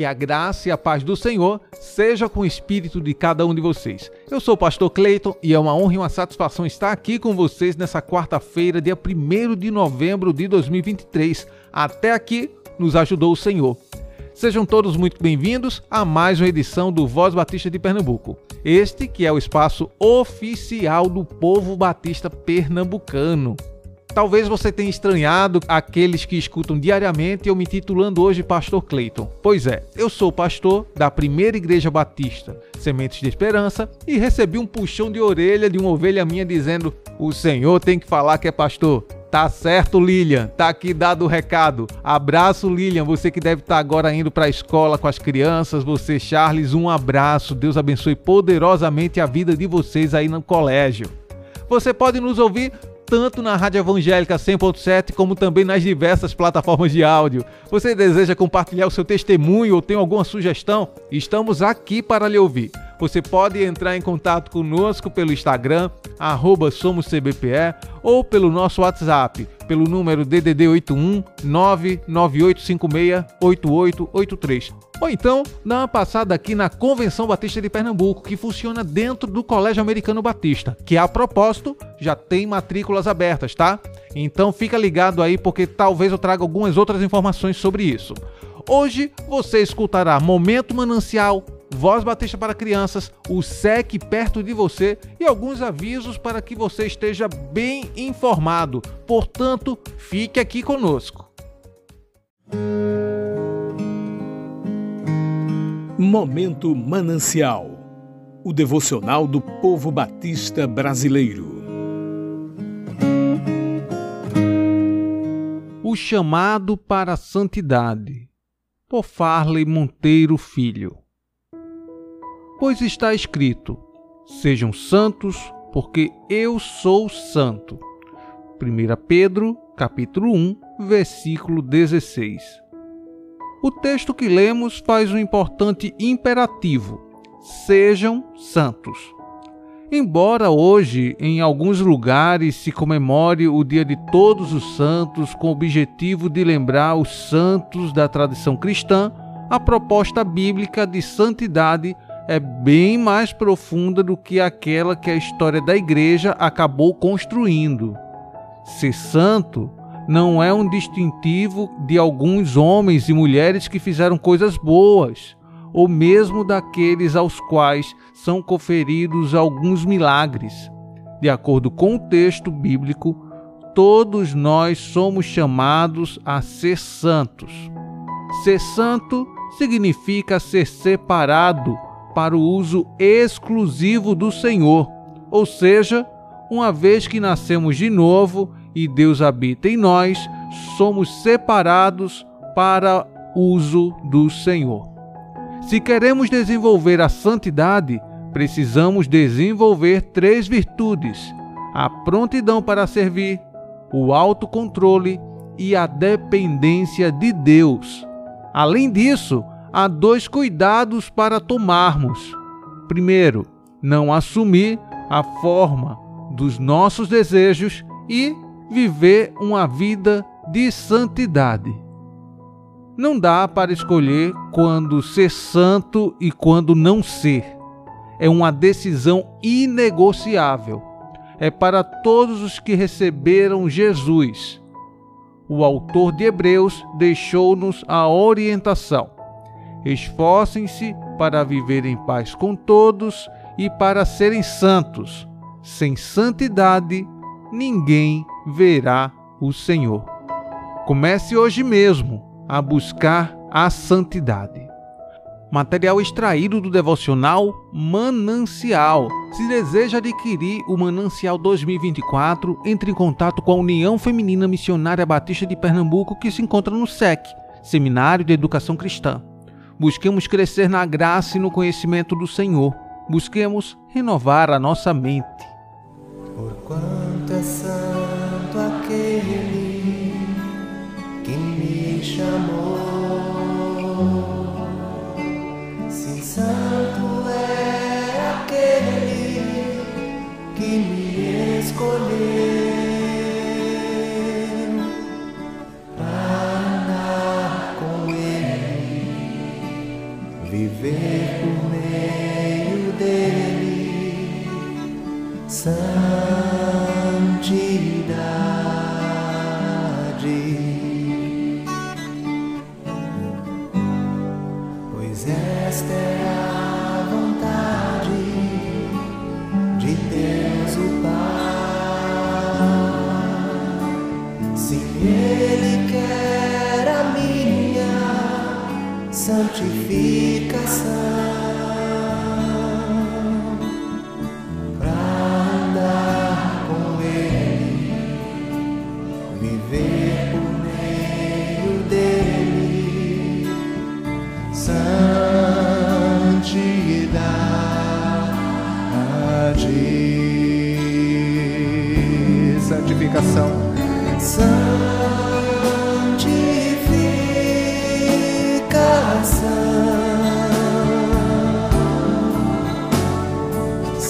que a graça e a paz do Senhor seja com o espírito de cada um de vocês. Eu sou o pastor Cleiton e é uma honra e uma satisfação estar aqui com vocês nessa quarta-feira, dia 1 de novembro de 2023. Até aqui nos ajudou o Senhor. Sejam todos muito bem-vindos a mais uma edição do Voz Batista de Pernambuco. Este que é o espaço oficial do povo batista pernambucano. Talvez você tenha estranhado aqueles que escutam diariamente eu me titulando hoje Pastor Clayton. Pois é, eu sou pastor da primeira igreja batista, Sementes de Esperança, e recebi um puxão de orelha de uma ovelha minha dizendo: O Senhor tem que falar que é pastor. Tá certo, Lilian. Tá aqui dado o recado. Abraço, Lilian. Você que deve estar agora indo para a escola com as crianças. Você, Charles, um abraço. Deus abençoe poderosamente a vida de vocês aí no colégio. Você pode nos ouvir tanto na Rádio Evangélica 100.7 como também nas diversas plataformas de áudio. Você deseja compartilhar o seu testemunho ou tem alguma sugestão? Estamos aqui para lhe ouvir. Você pode entrar em contato conosco pelo Instagram, arroba SomosCBPE, ou pelo nosso WhatsApp, pelo número DDD 81 99856 8883. Ou então, dá uma passada aqui na Convenção Batista de Pernambuco, que funciona dentro do Colégio Americano Batista, que a propósito já tem matrículas abertas, tá? Então fica ligado aí porque talvez eu traga algumas outras informações sobre isso. Hoje você escutará Momento Manancial, Voz Batista para Crianças, o SEC perto de você e alguns avisos para que você esteja bem informado. Portanto, fique aqui conosco. Momento Manancial o devocional do povo batista brasileiro. O chamado para a santidade, por Farley Monteiro Filho. Pois está escrito: Sejam santos, porque eu sou santo. 1 Pedro, capítulo 1, versículo 16. O texto que lemos faz um importante imperativo: sejam santos. Embora hoje em alguns lugares se comemore o Dia de Todos os Santos com o objetivo de lembrar os santos da tradição cristã, a proposta bíblica de santidade é bem mais profunda do que aquela que a história da igreja acabou construindo. Ser santo não é um distintivo de alguns homens e mulheres que fizeram coisas boas, ou mesmo daqueles aos quais são conferidos alguns milagres. De acordo com o texto bíblico, todos nós somos chamados a ser santos. Ser santo significa ser separado para o uso exclusivo do Senhor, ou seja, uma vez que nascemos de novo e Deus habita em nós, somos separados para uso do Senhor. Se queremos desenvolver a santidade, precisamos desenvolver três virtudes: a prontidão para servir, o autocontrole e a dependência de Deus. Além disso, há dois cuidados para tomarmos. Primeiro, não assumir a forma dos nossos desejos e viver uma vida de santidade. Não dá para escolher quando ser santo e quando não ser. É uma decisão inegociável. É para todos os que receberam Jesus. O autor de Hebreus deixou-nos a orientação Esforcem-se para viver em paz com todos e para serem santos. Sem santidade, ninguém verá o Senhor. Comece hoje mesmo a buscar a santidade. Material extraído do devocional Manancial. Se deseja adquirir o Manancial 2024, entre em contato com a União Feminina Missionária Batista de Pernambuco, que se encontra no SEC, Seminário de Educação Cristã. Busquemos crescer na graça e no conhecimento do Senhor. Busquemos renovar a nossa mente. Porquanto é santo aquele viver por meio dele, santidade.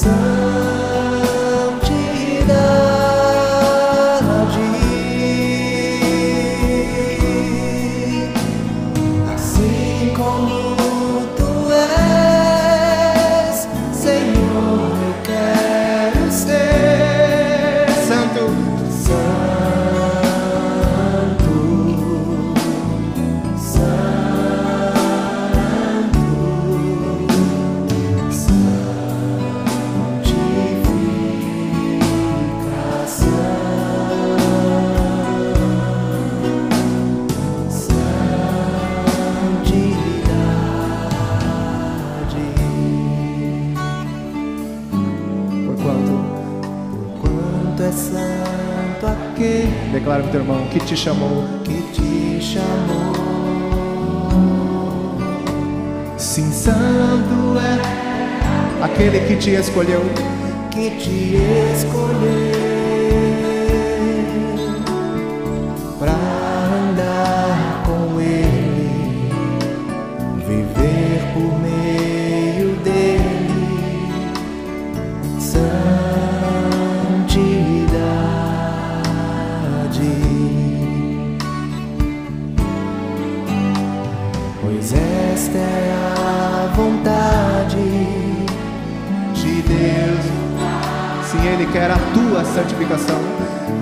sun. Sim, santo é aquele que te escolheu. Que te escolheu. Quer a tua santificação.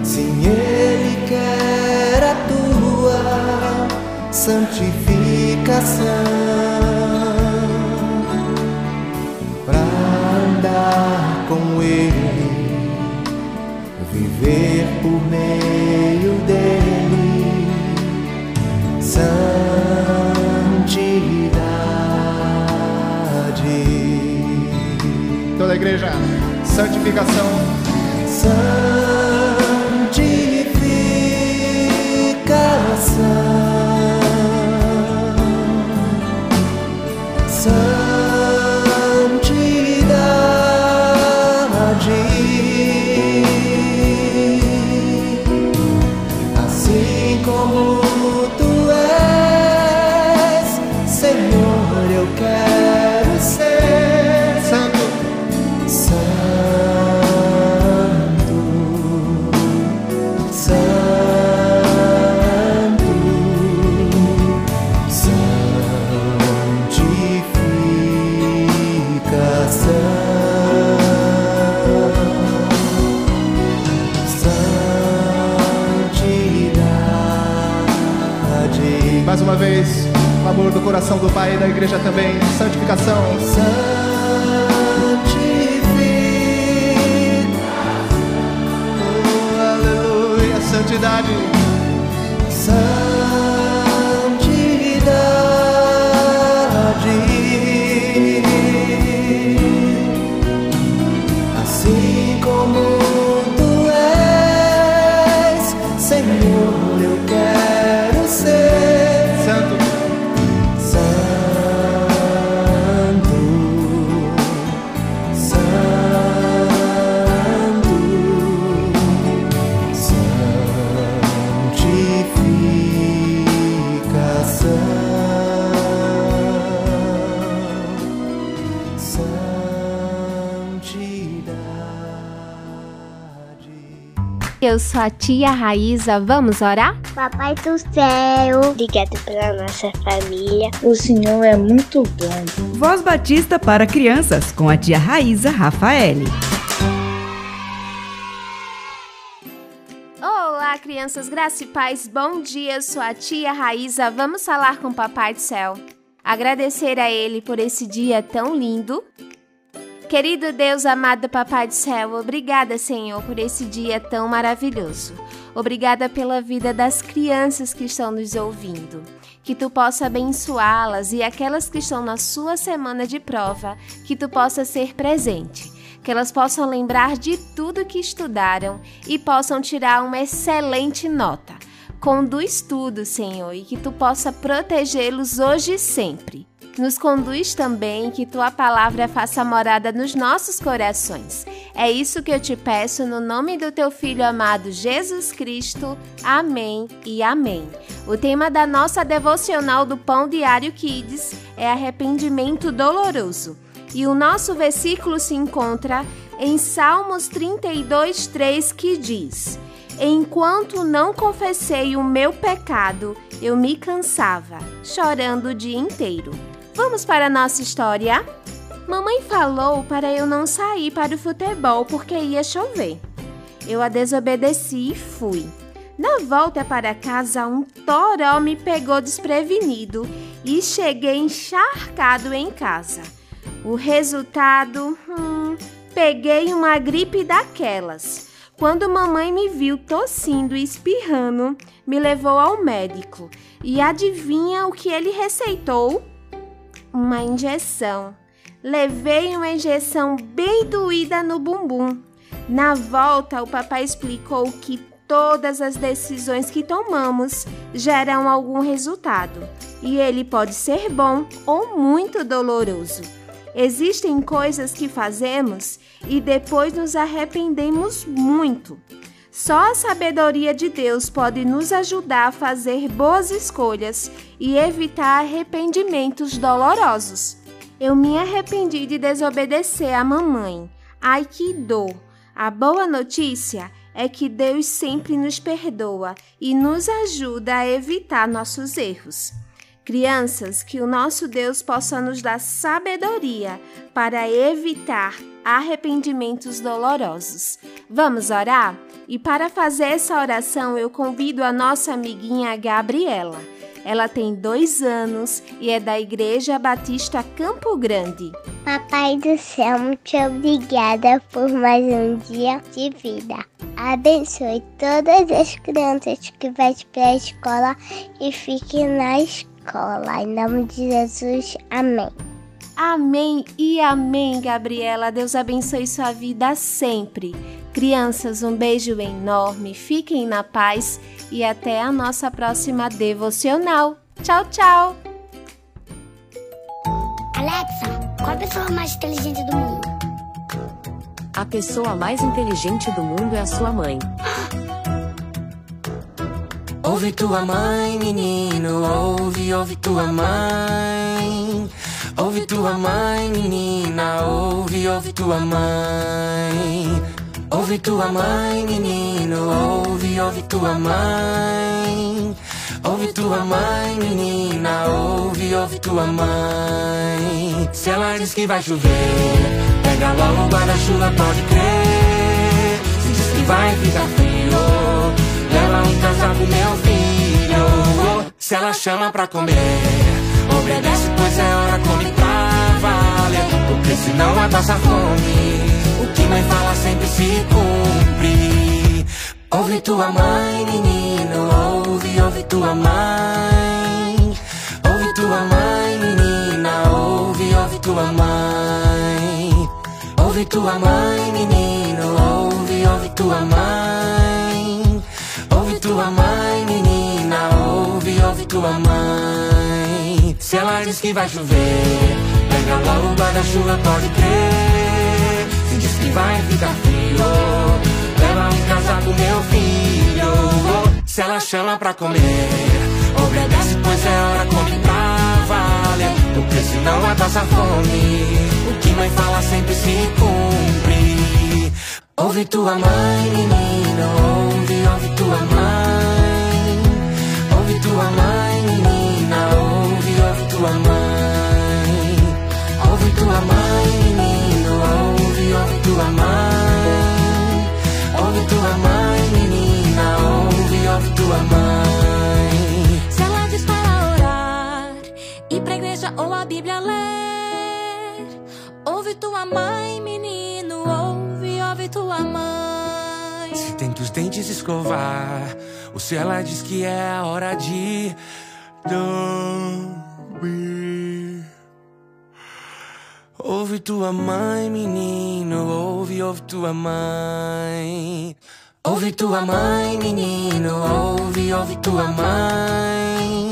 Sim, Ele quer a tua santificação para andar com Ele, viver por meio dele. Santidade. Toda a igreja, santificação. Santificação. Uma vez, o amor do coração do Pai e da igreja também. Santificação. Oh, aleluia, santidade. Eu sou a tia Raíza, vamos orar? Papai do céu, obrigado pela nossa família. O Senhor é muito bom. Voz Batista para crianças com a tia Raíza Rafaele. Olá, crianças, graça e paz, bom dia, eu sou a tia Raíza, vamos falar com o Papai do Céu. Agradecer a Ele por esse dia tão lindo Querido Deus, amado Papai do Céu, obrigada, Senhor, por esse dia tão maravilhoso. Obrigada pela vida das crianças que estão nos ouvindo. Que tu possa abençoá-las e aquelas que estão na sua semana de prova, que tu possa ser presente. Que elas possam lembrar de tudo que estudaram e possam tirar uma excelente nota. Conduz tudo, Senhor, e que tu possa protegê-los hoje e sempre. Nos conduz também que tua palavra faça morada nos nossos corações. É isso que eu te peço no nome do teu filho amado Jesus Cristo. Amém e amém. O tema da nossa devocional do Pão Diário Kids é arrependimento doloroso. E o nosso versículo se encontra em Salmos 32, 3, que diz: Enquanto não confessei o meu pecado, eu me cansava, chorando o dia inteiro. Vamos para a nossa história? Mamãe falou para eu não sair para o futebol porque ia chover. Eu a desobedeci e fui. Na volta para casa, um toró me pegou desprevenido e cheguei encharcado em casa. O resultado, hum, peguei uma gripe daquelas. Quando mamãe me viu tossindo e espirrando, me levou ao médico. E adivinha o que ele receitou? Uma injeção. Levei uma injeção bem doída no bumbum. Na volta, o papai explicou que todas as decisões que tomamos geram algum resultado, e ele pode ser bom ou muito doloroso. Existem coisas que fazemos e depois nos arrependemos muito. Só a sabedoria de Deus pode nos ajudar a fazer boas escolhas e evitar arrependimentos dolorosos. Eu me arrependi de desobedecer a mamãe. Ai que dor! A boa notícia é que Deus sempre nos perdoa e nos ajuda a evitar nossos erros. Crianças, que o nosso Deus possa nos dar sabedoria para evitar arrependimentos dolorosos. Vamos orar? E para fazer essa oração, eu convido a nossa amiguinha Gabriela. Ela tem dois anos e é da Igreja Batista Campo Grande. Papai do céu, muito obrigada por mais um dia de vida. Abençoe todas as crianças que vão para a escola e fiquem na escola. Em nome de Jesus, amém. Amém e amém, Gabriela. Deus abençoe sua vida sempre. Crianças, um beijo enorme, fiquem na paz e até a nossa próxima devocional. Tchau, tchau! Alexa, qual a pessoa mais inteligente do mundo? A pessoa mais inteligente do mundo é a sua mãe. Ouve tua mãe, menino, ouve, ouve tua mãe. Ouve tua mãe, menina, ouve, ouve tua mãe. Ouve tua mãe, menino, ouve, ouve tua mãe. Ouve tua mãe, menina, ouve, ouve tua mãe. Se ela diz que vai chover, pega logo o guarda-chuva, pode crer. Se diz que vai ficar frio, leva um casaco, meu filho. Se ela chama pra comer, obedece, pois é hora, come pra valer. Porque senão a passa fome que mãe fala sempre se cumpre. Ouve tua mãe, menino, ouve, ouve tua mãe. Ouve tua mãe, menina, ouve, ouve tua mãe. Ouve tua mãe, menino, ouve, ouve tua mãe. Diz que vai chover, pega logo o guarda-chuva, pode crer diz que vai ficar frio. Leva um casaco, meu filho. Se ela chama pra comer, obedece, pois é hora, come pra valer. Porque senão vai passar fome. O que mãe fala sempre se cumpre. Ouve tua mãe, menino, ouve, ouve tua mãe. Ouve tua mãe, menina, ouve, ouve tua mãe. Ouve tua mãe, menino, ouve, ouve tua mãe. Ouve tua mãe, menina, ouve, ouve tua mãe. Se ela diz para orar, ir pra igreja ou a Bíblia ler, ouve tua mãe, menino, ouve, ouve tua mãe. Se tenta os dentes escovar, ou se ela diz que é a hora de dormir. Ouve tua mãe, menino, ouve, ouve tua mãe. Ouve tua mãe, menino, ouve, ouve tua mãe.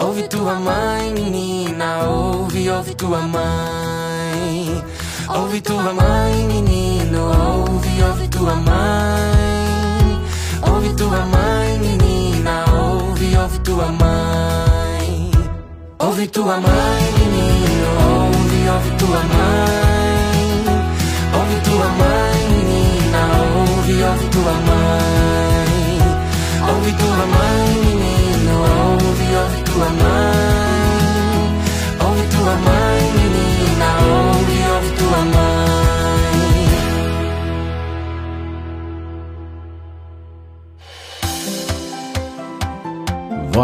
Ouve tua mãe, menina, ouve, ouve tua mãe. Ouve tua mãe, menino, ouve tua mãe. Ouve tua mãe, menina, ouve, ouve tua mãe. Ouve tua mãe, menino, ouve, ouve tua mãe. Ouve tua mãe, menina, ouve, ouve tua mãe. Ouve tua mãe, menino,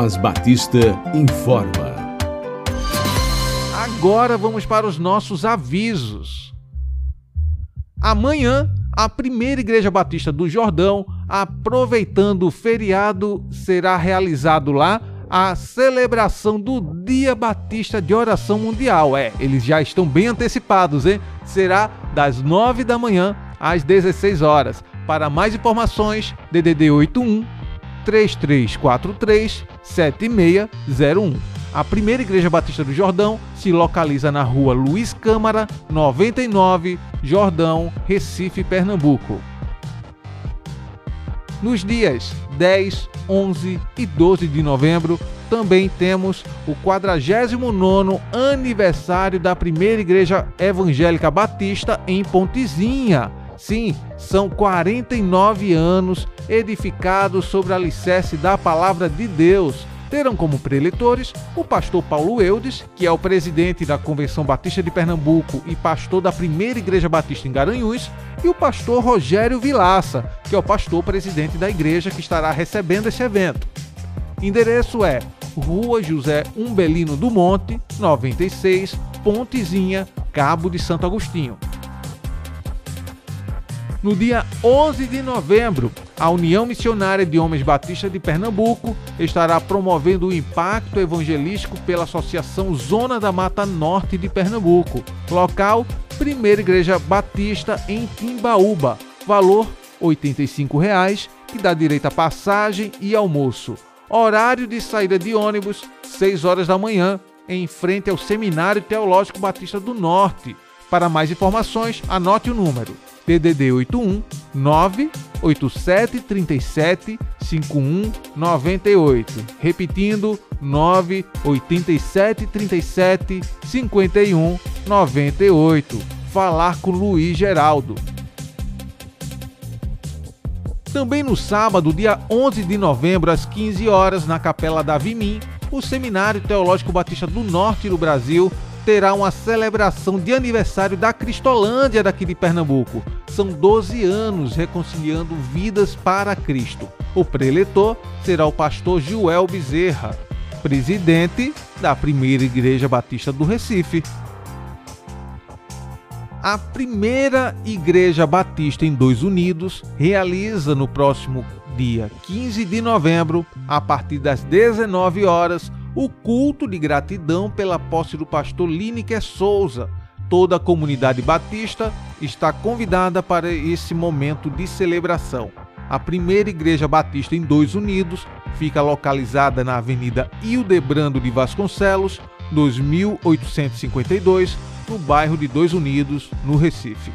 Voz Batista informa. Agora vamos para os nossos avisos. Amanhã, a primeira Igreja Batista do Jordão, aproveitando o feriado, será realizado lá a celebração do Dia Batista de Oração Mundial. É, eles já estão bem antecipados, hein? Será das 9 da manhã às 16 horas. Para mais informações, DDD 81 3343 7601. A primeira Igreja Batista do Jordão se localiza na rua Luiz Câmara, 99, Jordão, Recife, Pernambuco. Nos dias 10, 11 e 12 de novembro, também temos o 49º aniversário da primeira Igreja Evangélica Batista em Pontezinha. Sim, são 49 anos edificados sobre o alicerce da Palavra de Deus. Terão como preletores o pastor Paulo Eudes, que é o presidente da Convenção Batista de Pernambuco e pastor da primeira Igreja Batista em Garanhuns, e o pastor Rogério Vilaça, que é o pastor presidente da igreja que estará recebendo esse evento. Endereço é Rua José Umbelino do Monte, 96, Pontezinha, Cabo de Santo Agostinho. No dia 11 de novembro, a União Missionária de Homens Batista de Pernambuco estará promovendo o impacto evangelístico pela Associação Zona da Mata Norte de Pernambuco. Local: Primeira Igreja Batista em Timbaúba. Valor: R$ 85,00, que dá direito a passagem e almoço. Horário de saída de ônibus: 6 horas da manhã, em frente ao Seminário Teológico Batista do Norte. Para mais informações, anote o número DDD 81 987 37 51 98. Repetindo, 987 37 51 98. Falar com Luiz Geraldo. Também no sábado, dia 11 de novembro, às 15 horas, na Capela da Vimim, o Seminário Teológico Batista do Norte do Brasil terá uma celebração de aniversário da Cristolândia daqui de Pernambuco. São 12 anos reconciliando vidas para Cristo. O preletor será o pastor Joel Bezerra, presidente da primeira Igreja Batista do Recife. A primeira Igreja Batista em Dois Unidos realiza no próximo dia 15 de novembro, a partir das 19 horas, o culto de gratidão pela posse do pastor Lineker Souza. Toda a comunidade batista está convidada para esse momento de celebração. A primeira igreja batista em Dois Unidos fica localizada na Avenida Hildebrando de Vasconcelos, 2852, no bairro de Dois Unidos, no Recife.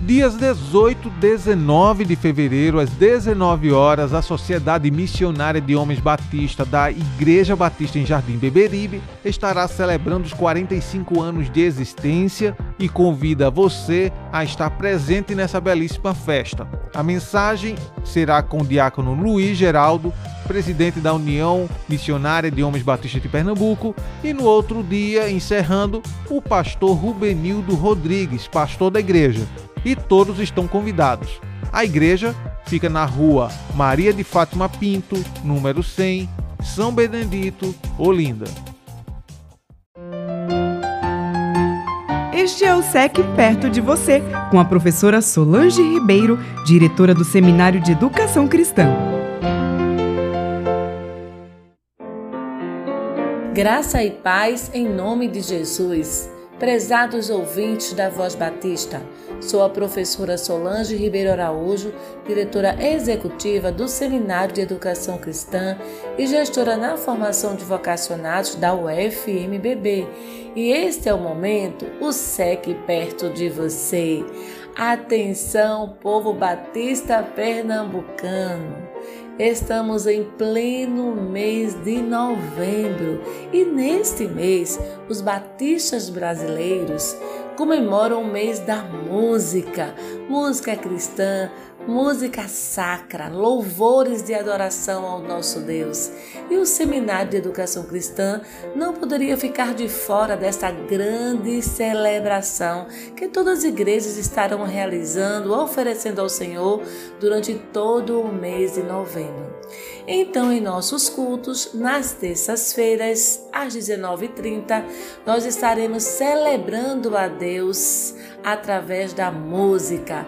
Dias 18 e 19 de fevereiro, às 19 horas, a Sociedade Missionária de Homens Batista da Igreja Batista em Jardim Beberibe estará celebrando os 45 anos de existência e convida você a estar presente nessa belíssima festa. A mensagem será com o diácono Luiz Geraldo, presidente da União Missionária de Homens Batistas de Pernambuco, e no outro dia, encerrando, o pastor Rubenildo Rodrigues, pastor da igreja e todos estão convidados. A igreja fica na rua Maria de Fátima Pinto, número 100, São Benedito, Olinda. Este é o SEC Perto de Você, com a professora Solange Ribeiro, diretora do Seminário de Educação Cristã. Graça e paz em nome de Jesus. Prezados ouvintes da Voz Batista, sou a professora Solange Ribeiro Araújo, diretora executiva do Seminário de Educação Cristã e gestora na formação de vocacionados da UFMBB. E este é o momento, o SEC perto de você. Atenção, povo batista pernambucano! Estamos em pleno mês de novembro e neste mês os batistas brasileiros comemoram o mês da música, música cristã, música sacra, louvores de adoração ao nosso Deus. E o Seminário de Educação Cristã não poderia ficar de fora desta grande celebração que todas as igrejas estarão realizando, oferecendo ao Senhor durante todo o mês de novembro. Então, em nossos cultos, nas terças-feiras, às 19h30, nós estaremos celebrando a Deus através da música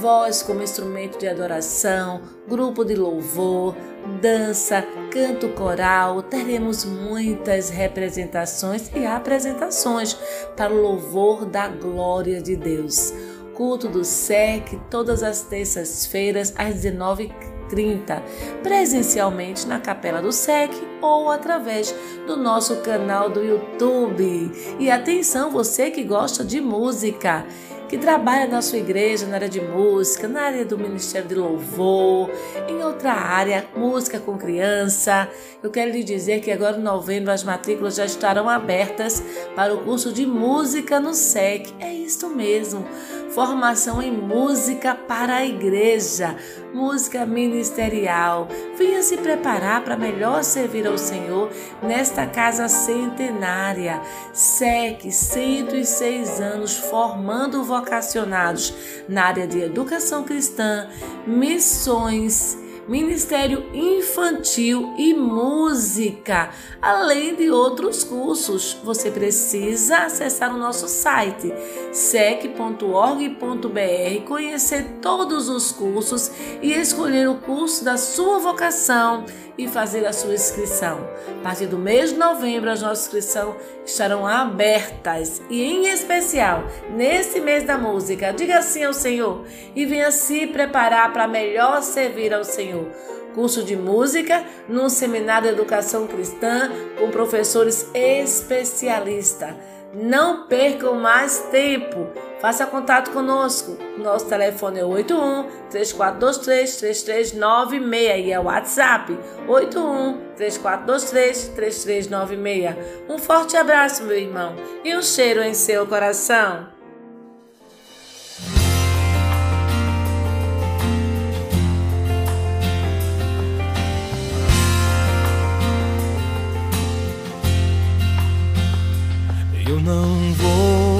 voz como instrumento de adoração, grupo de louvor, dança, canto coral. Teremos muitas representações e apresentações para o louvor da glória de Deus. Culto do SEC todas as terças-feiras às 19h30, presencialmente na Capela do SEC ou através do nosso canal do YouTube. E atenção, você que gosta de música, que trabalha na sua igreja na área de música, na área do Ministério de Louvor, em outra área, música com criança. Eu quero lhe dizer que agora em novembro as matrículas já estarão abertas para o curso de música no SEC. É isso mesmo formação em música para a igreja, música ministerial. Venha se preparar para melhor servir ao Senhor nesta casa centenária. SEC, 106 anos formando vocacionados na área de educação cristã, missões Ministério Infantil e Música, além de outros cursos. Você precisa acessar o nosso site sec.org.br, conhecer todos os cursos e escolher o curso da sua vocação e fazer a sua inscrição. A partir do mês de novembro, as nossas inscrições estarão abertas e, em especial, nesse mês da música, diga sim ao Senhor e venha se preparar para melhor servir ao Senhor curso de música no Seminário de Educação Cristã com professores especialistas. Não percam mais tempo. Faça contato conosco. Nosso telefone é 81 3423 3396 e é o WhatsApp 81 3423 3396. Um forte abraço, meu irmão, e um cheiro em seu coração. Eu não vou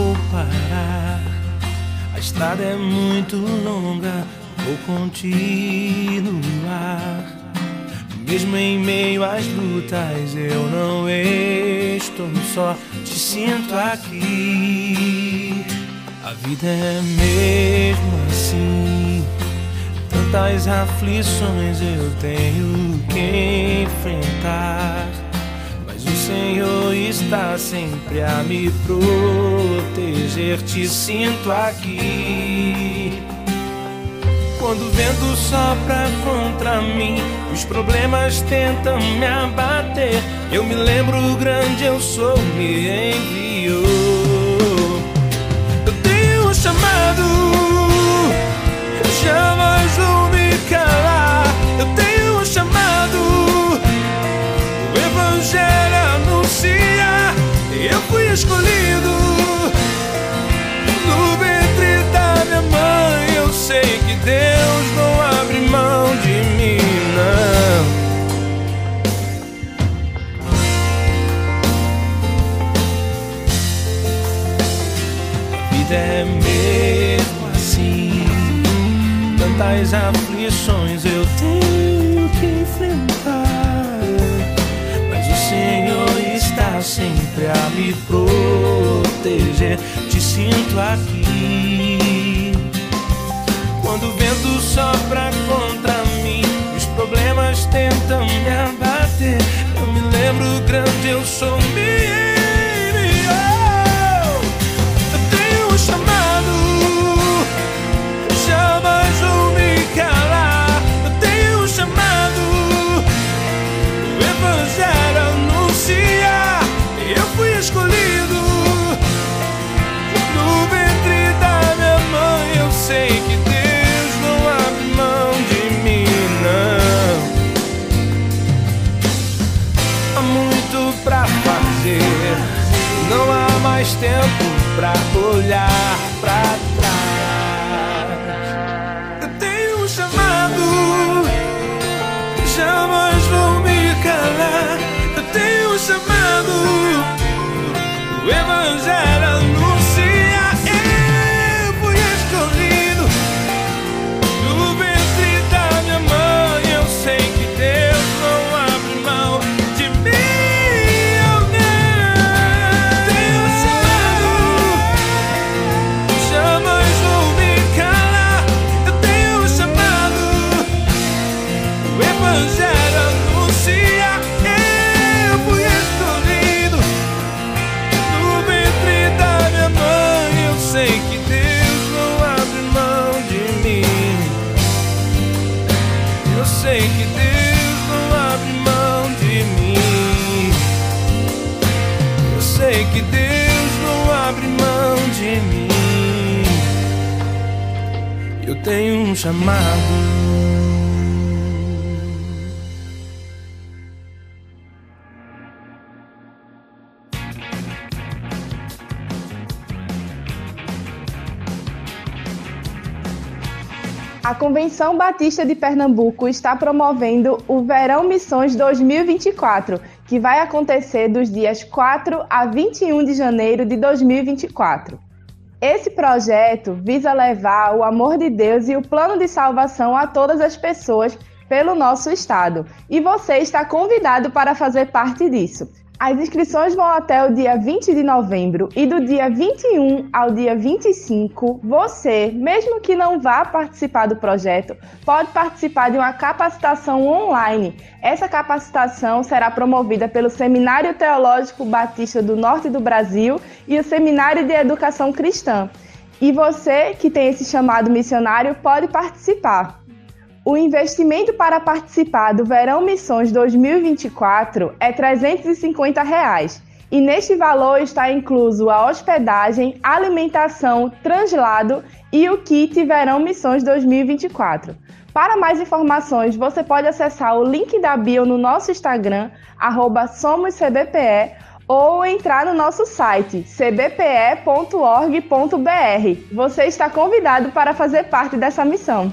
estrada é muito longa, vou continuar. Mesmo em meio às lutas, eu não estou só, te sinto aqui. A vida é mesmo assim. Tantas aflições eu tenho que enfrentar. Senhor está sempre a me proteger. Te sinto aqui. Quando o vento sopra contra mim, os problemas tentam me abater. Eu me lembro o grande eu sou, me enviou. Eu tenho um chamado jamais vou escolhido no ventre da minha mãe. Eu sei que Deus não abre mão de mim, não. A vida é mesmo assim. Tantas aflições sempre a me proteger. Te sinto aqui. Quando o vento sopra contra mim, os problemas tentam me abater. Eu me lembro grande, eu sou menino. Pra chamado. A Convenção Batista de Pernambuco está promovendo o Verão Missões 2024, que vai acontecer dos dias 4 a 21 de janeiro de 2024. Esse projeto visa levar o amor de Deus e o plano de salvação a todas as pessoas pelo nosso estado, e você está convidado para fazer parte disso. As inscrições vão até o dia 20 de novembro e do dia 21 ao dia 25, você, mesmo que não vá participar do projeto, pode participar de uma capacitação online. Essa capacitação será promovida pelo Seminário Teológico Batista do Norte do Brasil e o Seminário de Educação Cristã. E você que tem esse chamado missionário pode participar. O investimento para participar do Verão Missões 2024 é 350 reais, e neste valor está incluso a hospedagem, alimentação, translado e o kit Verão Missões 2024. Para mais informações, você pode acessar o link da bio no nosso Instagram, SomosCBPE, ou entrar no nosso site cbpe.org.br. Você está convidado para fazer parte dessa missão.